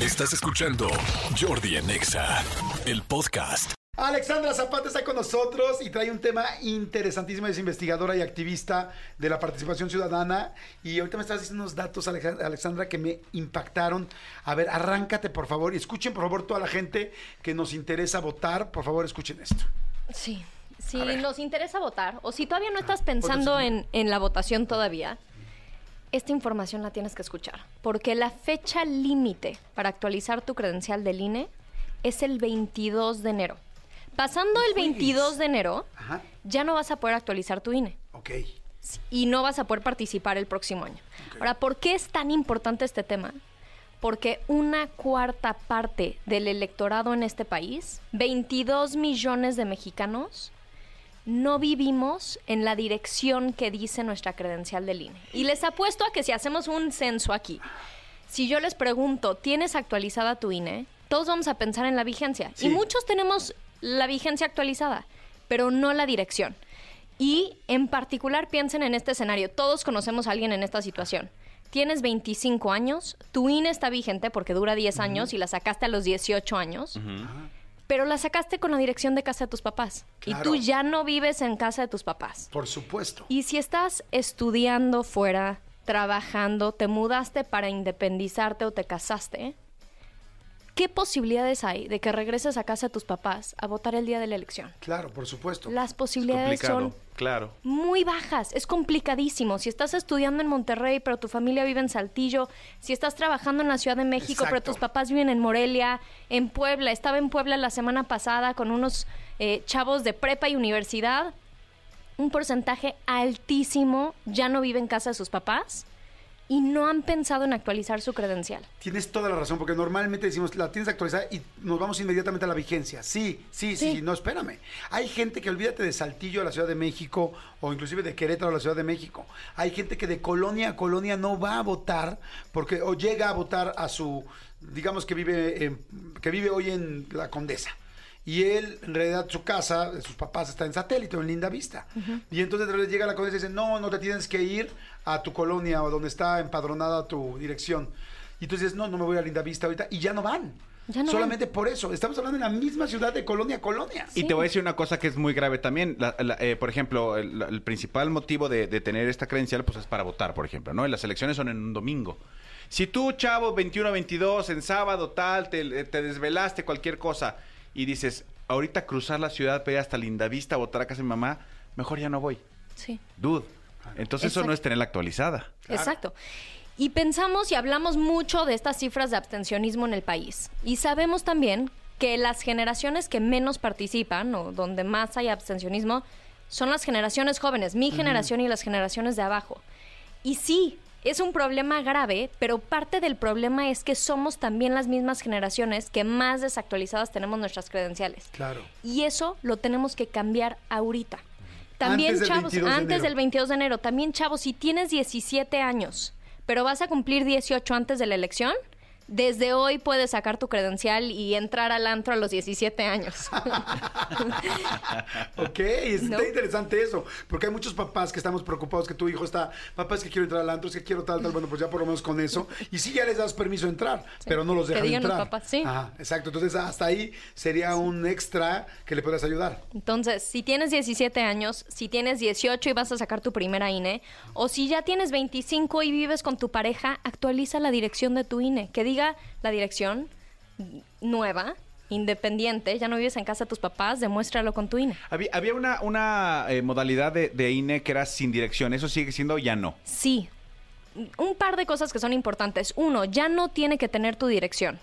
Estás escuchando Jordi en Exa, el podcast. Alexandra Zapata está con nosotros y trae un tema interesantísimo. Es investigadora y activista de la participación ciudadana. Y ahorita me estás diciendo unos datos, Alexandra, que me impactaron. A ver, arráncate, por favor. Y escuchen, por favor, toda la gente que nos interesa votar. Por favor, escuchen esto. Sí, si nos interesa votar o si todavía no estás pensando en, en la votación todavía, esta información la tienes que escuchar. Porque la fecha límite para actualizar tu credencial del INE es el 22 de enero. Pasando el juegues. 22 de enero, Ajá. ya no vas a poder actualizar tu INE Ok. y no vas a poder participar el próximo año. Ahora, ¿por qué es tan importante este tema? Porque una cuarta parte del electorado en este país, 22 millones de mexicanos, no vivimos en la dirección que dice nuestra credencial del INE. Y les apuesto a que si hacemos un censo aquí, si yo les pregunto, ¿tienes actualizada tu INE? Todos vamos a pensar en la vigencia. Sí. Y muchos tenemos la vigencia actualizada, pero no la dirección. Y en particular piensen en este escenario. Todos conocemos a alguien en esta situación. Tienes 25 años, tu INE está vigente porque dura 10 años y la sacaste a los 18 años, pero la sacaste con la dirección de casa de tus papás. Claro. Y tú ya no vives en casa de tus papás. Por supuesto. Y si estás estudiando fuera, trabajando, te mudaste para independizarte o te casaste, ¿qué posibilidades hay de que regreses a casa de tus papás a votar el día de la elección? Claro, por supuesto. Las posibilidades son claro. muy bajas, es complicadísimo. Si estás estudiando en Monterrey, pero tu familia vive en Saltillo, si estás trabajando en la Ciudad de México, pero tus papás viven en Morelia, en Puebla, estaba en Puebla la semana pasada con unos eh, chavos de prepa y universidad, un porcentaje altísimo ya no vive en casa de sus papás y no han pensado en actualizar su credencial. Tienes toda la razón, porque normalmente decimos, la tienes actualizada y nos vamos inmediatamente a la vigencia. Sí, sí, sí, Sí. no, espérame. Hay gente que olvídate de Saltillo a la Ciudad de México o inclusive de Querétaro a la Ciudad de México. Hay gente que de colonia a colonia no va a votar porque o llega a votar a su, digamos que vive, en- que vive hoy en la Condesa. Y él, en realidad, su casa, de sus papás, está en satélite o en Linda Vista. Y entonces de repente llega la condesa y dice, no, no te tienes que ir a tu colonia o donde está empadronada tu dirección. Y entonces dices, no, no me voy a Linda Vista ahorita. Y ya no van. Ya no Solamente por eso. Estamos hablando en la misma ciudad de colonia a colonia. Y te voy a decir una cosa que es muy grave también. La- la- eh, por ejemplo, el, el principal motivo de, de tener esta credencial pues es para votar, por ejemplo, ¿no? Y las elecciones son en un domingo. Si tú, chavo, 21 22, en sábado tal, te, te desvelaste cualquier cosa y dices, ahorita cruzar la ciudad para ir hasta Lindavista a votar a casa de mi mamá, mejor ya no voy. Sí. Dude. Entonces eso no Exacto. es tenerla actualizada. Exacto. Y pensamos y hablamos mucho de estas cifras de abstencionismo en el país. Y sabemos también que las generaciones que menos participan o donde más hay abstencionismo son las generaciones jóvenes, mi generación y las generaciones de abajo. Y sí, es un problema grave, pero parte del problema es que somos también las mismas generaciones que más desactualizadas tenemos nuestras credenciales. Claro. Y eso lo tenemos que cambiar ahorita. También, Antes chavos, 22 de antes enero. del 22 de enero. También, chavos, si tienes 17 años, pero vas a cumplir 18 antes de la elección, desde hoy puedes sacar tu credencial y entrar al antro a los 17 años. Ok, está ¿No? interesante eso, porque hay muchos papás que estamos preocupados que tu hijo está, papá es que quiero entrar al antro, es que quiero tal, tal, bueno, pues ya por lo menos con eso, y sí ya les das permiso de entrar, pero no los Que dejan los entrar. papás, sí. Ajá, exacto, entonces hasta ahí sería un extra que le podrías ayudar. Entonces, si tienes 17 años, si tienes 18 y vas a sacar tu primera INE, o si ya tienes 25 y vives con tu pareja, actualiza la dirección de tu INE, que diga la dirección nueva, independiente, ya no vives en casa de tus papás, demuéstralo con tu INE. Había, había una, una eh, modalidad de, de INE que era sin dirección. ¿Eso sigue siendo ya no? Sí. Un par de cosas que son importantes. Uno, ya no tiene que tener tu dirección.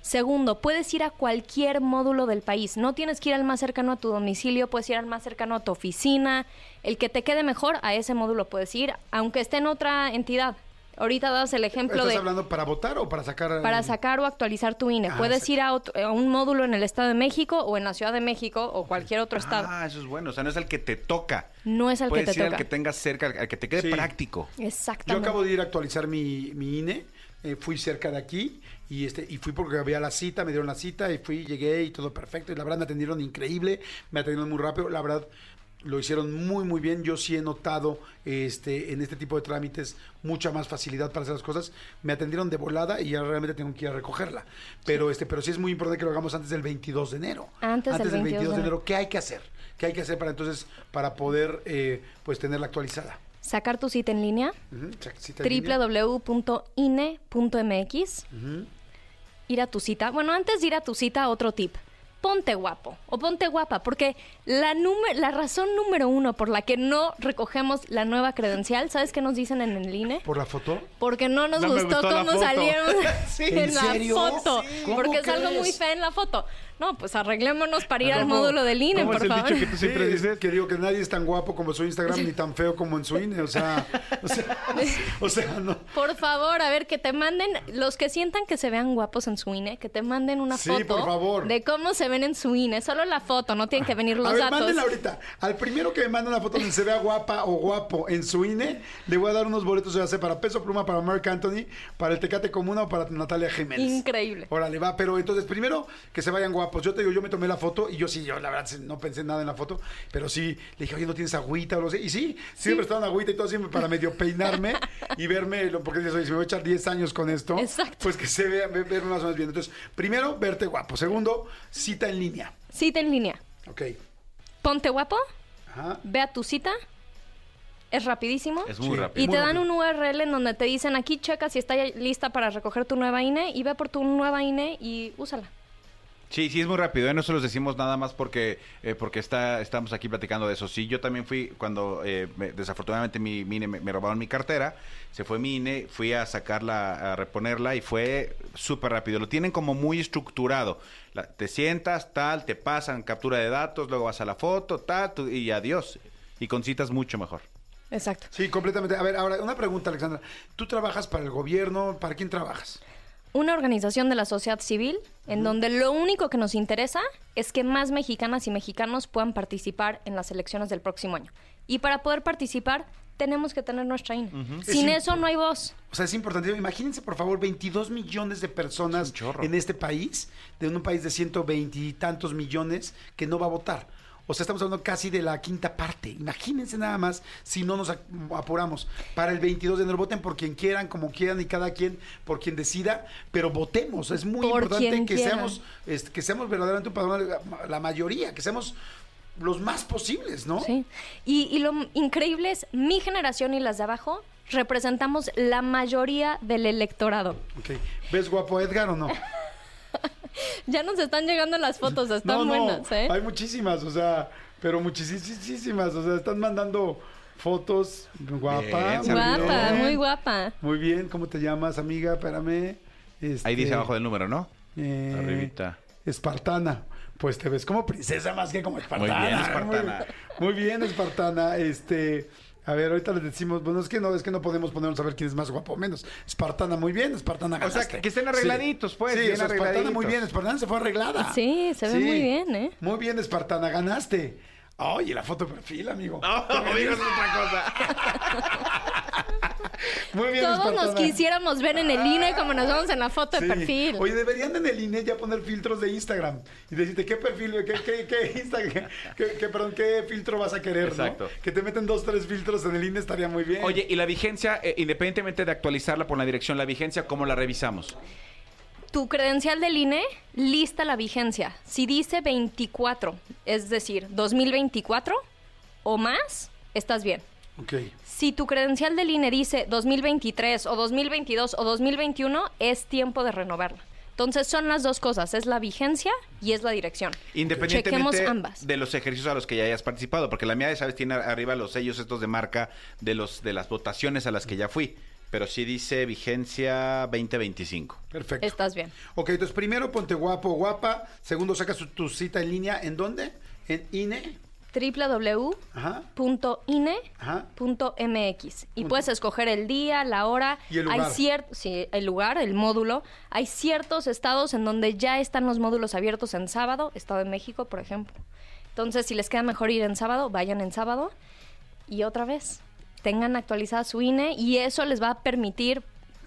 Segundo, puedes ir a cualquier módulo del país. No tienes que ir al más cercano a tu domicilio, puedes ir al más cercano a tu oficina. El que te quede mejor, a ese módulo puedes ir, aunque esté en otra entidad. Ahorita das el ejemplo ¿Estás de hablando para votar o para sacar? para sacar o actualizar tu INE. Ah, puedes ir a, otro- a un módulo en el Estado de México o en la Ciudad de México o cualquier otro estado. Ah, eso es bueno. O sea, no es el que te toca. No es al que te ir toca. al que tengas cerca, al que te quede Sí. práctico. Yo Exactamente. acabo de ir a actualizar mi, mi INE, eh, fui cerca de aquí y este y fui porque había la cita, me dieron la cita y fui, llegué y todo perfecto y la verdad me atendieron increíble, me atendieron muy rápido, la verdad lo hicieron muy muy bien. Yo sí he notado este en este tipo de trámites mucha más facilidad para hacer las cosas. Me atendieron de volada y ya realmente tengo que ir a recogerla. Pero este pero sí es muy importante que lo hagamos antes del 22 de enero. Antes del 22 de enero. ¿qué hay que hacer? ¿Qué hay que hacer para entonces para poder eh, pues tenerla actualizada? Sacar tu cita en línea, línea. www.ine.mx, ir a tu cita. Bueno, antes de ir a tu cita, otro tip. Ponte guapo o ponte guapa, porque la, nume- la razón número uno por la que no recogemos la nueva credencial, ¿sabes qué nos dicen en el INE? ¿Por la foto? Porque no nos No gustó, cómo salieron Sí. en, ¿En la foto. Sí. ¿Cómo Porque es algo muy fea en la foto. No, pues arreglémonos para ir al ¿Cómo- módulo del INE, cómo por es el favor. dicho que tú siempre Sí, dices? que digo que nadie es tan guapo como su Instagram ni tan feo como en su INE, o sea, o sea, o sea, no. Por favor, a ver, que te manden, los que sientan que se vean guapos en su INE, que te manden una Sí, foto por favor. de cómo se ven en su INE. Solo la foto, no tienen que venir los a ver, datos. mándenla ahorita. Al primero que me mande una foto donde se vea guapa o guapo en su INE, le voy a dar unos boletos, ya sea para Peso Pluma, para Mark Anthony, para el Tecate Comuna o para Natalia Jiménez. Increíble. Órale, va, pero entonces primero que se vayan guapos. Yo te digo, yo me tomé la foto y yo sí, yo la verdad no pensé nada en la foto, pero sí, le dije, oye, ¿no tienes agüita o no sé? Y sí, sí, me prestaron agüita y todo así para medio peinarme y verme, lo- porque dices, oye, si me voy a echar 10 años con esto, Exacto. pues que se vea, ve- verme más o menos bien. Entonces, primero, verte guapo. Segundo, cita en línea. Cita en línea. Ok. Ponte guapo, Ajá. ve a tu cita. Es rapidísimo. Es muy Sí. rápido. Y Muy te dan rápido. un URL en donde te dicen aquí checa si está lista para recoger tu nueva INE y ve por tu nueva INE y úsala. Sí, sí, es muy rápido. ¿eh? No se los decimos nada más porque eh, porque está estamos aquí platicando de eso. Sí, yo también fui cuando eh, me- desafortunadamente mi, mi INE me, me robaron mi cartera. Se fue mi INE, fui a sacarla, a reponerla y fue súper rápido. Lo tienen como muy estructurado. La- te sientas, tal, te pasan captura de datos, luego vas a la foto, tal, tú- y adiós. Y con citas mucho mejor. Exacto. Sí, completamente. A ver, ahora, una pregunta, Alexandra. ¿Tú trabajas para el gobierno? ¿Para quién trabajas? Una organización de la sociedad civil en donde lo único que nos interesa es que más mexicanas y mexicanos puedan participar en las elecciones del próximo año. Y para poder participar tenemos que tener nuestra INE. Sin Es eso no hay voz. O sea, es importante. Imagínense, por favor, 22 millones de personas en este país, de un país de 120 y tantos millones, que no va a votar. O sea, estamos hablando casi de la quinta parte. Imagínense nada más si no nos ap- apuramos. Para el 22 de enero voten por quien quieran, como quieran y cada quien por quien decida, pero votemos. Es muy Por importante que seamos, este, que seamos verdaderamente un padrón, la, la mayoría, que seamos los más posibles, ¿no? Sí. Y, y lo increíble es, mi generación y las de abajo representamos la mayoría del electorado. Ok. ¿Ves guapo Edgar o no? Ya nos están llegando las fotos, están buenas, ¿eh? Hay muchísimas, o sea, pero muchísimas, o sea, están mandando fotos guapa. Bien, muy Guapa, bien. muy guapa. Muy bien, ¿cómo te llamas, amiga? Espérame. Este, Ahí dice abajo del número, ¿no? eh, Arribita. Espartana. Pues te ves como princesa más que como espartana. Muy bien, espartana. Muy, muy bien, espartana. Este, a ver, ahorita les decimos, bueno, es que no, es que no podemos ponernos a ver quién es más guapo o menos. Espartana, muy bien, espartana O sea, ganaste. que- que estén arregladitos, pues, Sí, bien o sea, espartana muy bien, espartana se fue arreglada. Sí, se ve muy bien, ¿eh? Muy bien, espartana, ganaste. Oye, la foto de perfil, amigo. No, me digas otra cosa. Muy bien, Todos nos quisiéramos ver en el INE como nos vemos en la foto de Sí. perfil. Oye, deberían en el INE ya poner filtros de Instagram y decirte qué perfil, qué, qué, qué Instagram, qué, qué- perdón, qué filtro vas a querer, Exacto. ¿no? Que te meten dos, tres filtros en el INE estaría muy bien. Oye, y la vigencia, eh, independientemente de actualizarla por la dirección, la vigencia, ¿cómo la revisamos? Tu credencial del INE lista la vigencia. Si dice 24, es decir, 2024 o más, estás bien. Ok. Si tu credencial del INE dice 2023 o 2022 o 2021, es tiempo de renovarla. Entonces son las dos cosas, es la vigencia y es la dirección. Independientemente Chequemos ambas. de los ejercicios a los que ya hayas participado, porque la mía, ya sabes, tiene arriba los sellos estos de marca de los de las votaciones a las que ya fui, pero sí dice vigencia 2025. Perfecto. Estás bien. Ok, entonces primero ponte guapo, guapa. Segundo, sacas tu, tu cita en línea. ¿En dónde? En INE. Www.ine.mx y puedes escoger el día, la hora, Y el hay lugar. cierto, sí, el lugar, el módulo. Hay ciertos estados en donde ya están los módulos abiertos en sábado, Estado de México, por ejemplo. Entonces, si les queda mejor ir en sábado, vayan en sábado y otra vez tengan actualizada su INE y eso les va a permitir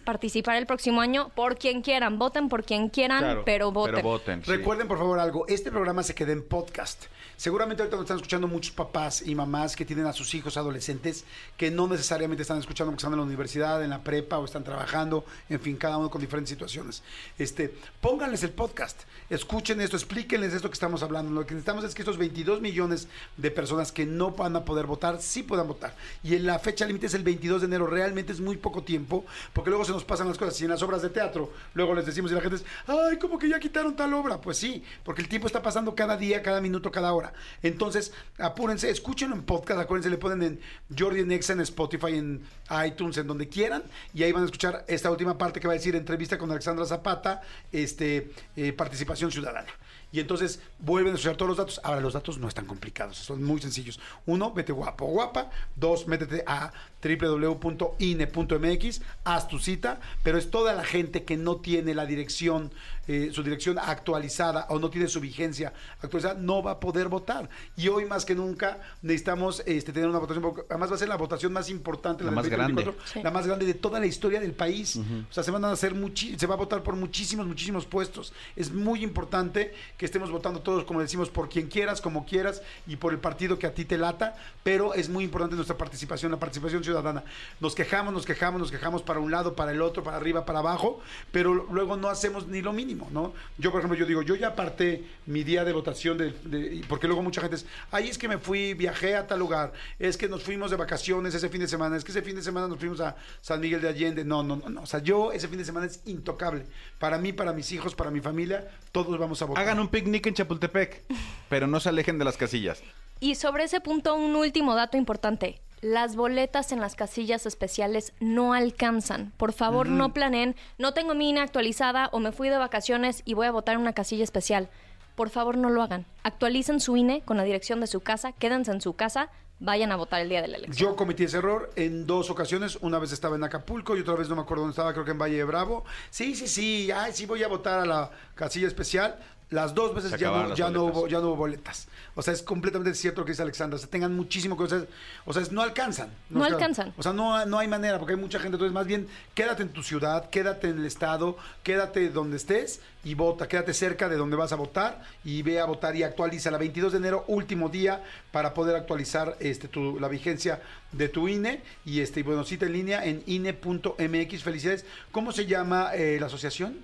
participar el próximo año por quien quieran. Voten por quien quieran, Claro, pero voten. Pero voten. sí. Recuerden, por favor, algo. Este programa se queda en podcast. Seguramente ahorita nos están escuchando muchos papás y mamás que tienen a sus hijos adolescentes que no necesariamente están escuchando porque están en la universidad, en la prepa o están trabajando, en fin, cada uno con diferentes situaciones. Este, pónganles el podcast, escuchen esto, explíquenles esto que estamos hablando. Lo que necesitamos es que estos 22 millones de personas que no van a poder votar, sí puedan votar. Y en la fecha límite es el 22 de enero. Realmente es muy poco tiempo, porque luego se nos pasan las cosas. Y en las obras de teatro, luego les decimos y la gente es, ay, como que ya quitaron tal obra. Pues sí, porque el tiempo está pasando cada día, cada minuto, cada hora. Entonces, apúrense, escúchenlo en podcast, acuérdense, le ponen en Jordi Nexa, en Spotify, en iTunes, en donde quieran, y ahí van a escuchar esta última parte que va a decir entrevista con Alexandra Zapata, este, eh, participación ciudadana. Y entonces vuelven a escuchar todos los datos. Ahora, los datos no están complicados, son muy sencillos. Uno, vete guapo guapa. Dos, métete a www.ine.mx, haz tu cita, pero es toda la gente que no tiene la dirección, eh, su dirección actualizada o no tiene su vigencia actualizada, no va a poder votar. Y hoy más que nunca necesitamos este, tener una votación, porque además va a ser la votación más importante, La más grande. 2024, Sí. la más grande de toda la historia del país. O sea, se van a hacer se va a votar por muchísimos, muchísimos puestos. Es muy importante que estemos votando todos, como decimos, por quien quieras, como quieras, y por el partido que a ti te lata, pero es muy importante nuestra participación, la participación ciudadana. Nos quejamos, nos quejamos, nos quejamos para un lado, para el otro, para arriba, para abajo, pero luego no hacemos ni lo mínimo, ¿no? Yo, por ejemplo, yo digo, yo ya aparté mi día de votación, de, de- porque luego mucha gente es, ay, es que me fui, viajé a tal lugar, es que nos fuimos de vacaciones ese fin de semana, es que ese fin de semana nos fuimos a San Miguel de Allende. No, no, no, no. O sea, yo ese fin de semana es intocable. Para mí, para mis hijos, para mi familia, todos vamos a votar. Hagan un picnic en Chapultepec, pero no se alejen de las casillas. Y sobre ese punto, un último dato importante. Las boletas en las casillas especiales no alcanzan. Por favor, no planeen, no tengo mi INE actualizada o me fui de vacaciones y voy a votar en una casilla especial. Por favor, no lo hagan. Actualicen su INE con la dirección de su casa, quédense en su casa, vayan a votar el día de la elección. Yo cometí ese error en dos ocasiones. Una vez estaba en Acapulco y otra vez no me acuerdo dónde estaba, creo que en Valle de Bravo. Sí, sí, sí, ay, sí voy a votar a la casilla especial. Las dos veces ya no, ya, no hubo, ya no hubo boletas. O sea, es completamente cierto lo que dice Alexandra. O sea, tengan muchísimo que... O sea, o sea, es- no alcanzan. No alcanzan. O sea, no, no hay manera porque hay mucha gente. Entonces, más bien, quédate en tu ciudad, quédate en el estado, quédate donde estés y vota. Quédate cerca de donde vas a votar y ve a votar y actualiza. La 22 de enero, último día para poder actualizar este tu, la vigencia de tu INE. Y este, bueno, cita en línea en INE.mx. Felicidades. ¿Cómo se llama eh, la asociación?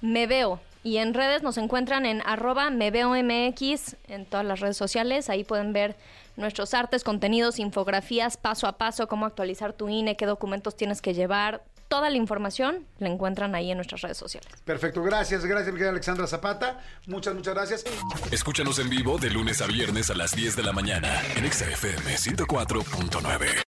Me veo. Y en redes nos encuentran en arroba me veo MX en todas las redes sociales. Ahí pueden ver nuestros artes, contenidos, infografías, paso a paso, cómo actualizar tu INE, qué documentos tienes que llevar. Toda la información la encuentran ahí en nuestras redes sociales. Perfecto, gracias, gracias, mi querida Alexandra Zapata. Muchas, muchas gracias. Escúchanos en vivo de lunes a viernes a las 10 de la mañana en Exa FM 104.9.